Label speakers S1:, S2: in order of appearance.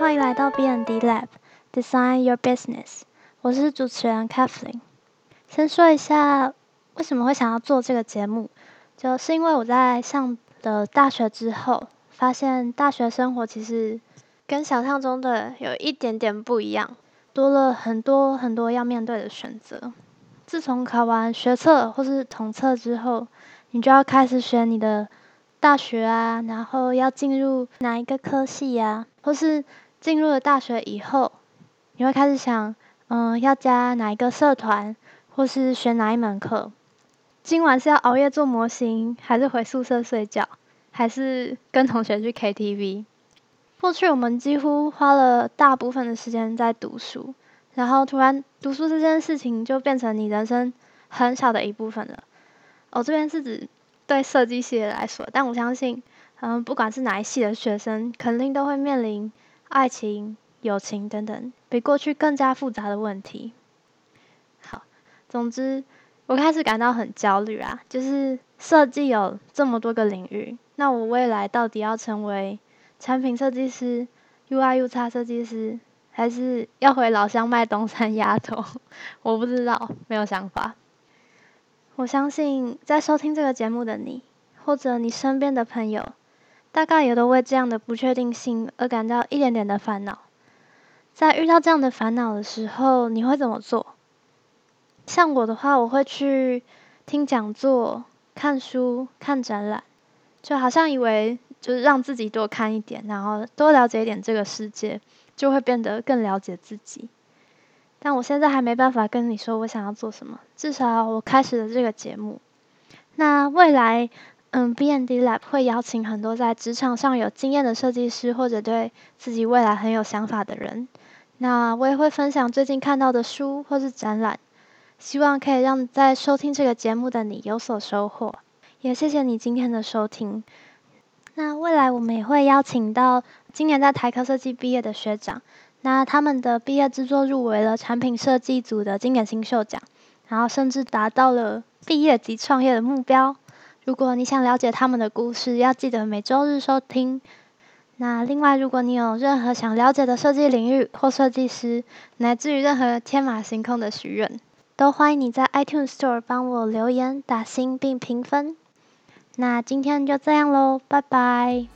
S1: 欢迎来到 BND Lab Design Your Business，我是主持人 Kathleen。先说一下为什么会想要做这个节目，就是因为我在上了大学之后，发现大学生活其实跟想象中的有一点点不一样，多了很多很多要面对的选择。自从考完学测或是统测之后，你就要开始选你的大学啊，然后要进入哪一个科系呀，或是进入了大学以后，你会开始想，嗯，要加哪一个社团，或是选哪一门课。今晚是要熬夜做模型，还是回宿舍睡觉，还是跟同学去 KTV？过去我们几乎花了大部分的时间在读书。然后突然，读书这件事情就变成你人生很小的一部分了。我这边是指对设计系的来说，但我相信，嗯，不管是哪一系的学生，肯定都会面临爱情、友情等等比过去更加复杂的问题。好，总之，我开始感到很焦虑啊，就是设计有这么多个领域，那我未来到底要成为产品设计师、UI/UX 设计师？还是要回老乡卖东山鸭头，我不知道，没有想法。我相信在收听这个节目的你，或者你身边的朋友，大概也都为这样的不确定性而感到一点点的烦恼。在遇到这样的烦恼的时候，你会怎么做？像我的话，我会去听讲座、看书、看展览，就好像以为就是让自己多看一点，然后多了解一点这个世界。就会变得更了解自己，但我现在还没办法跟你说我想要做什么。至少我开始了这个节目。那未来，嗯，BND Lab 会邀请很多在职场上有经验的设计师，或者对自己未来很有想法的人。那我也会分享最近看到的书或是展览，希望可以让在收听这个节目的你有所收获。也谢谢你今天的收听。那未来我们也会邀请到今年在台科设计毕业的学长，那他们的毕业制作入围了产品设计组的经典新秀奖，然后甚至达到了毕业即创业的目标。如果你想了解他们的故事，要记得每周日收听。那另外，如果你有任何想了解的设计领域或设计师，乃至于任何天马行空的许愿，都欢迎你在 iTunes Store 帮我留言、打星并评分。那今天就这样喽，拜拜。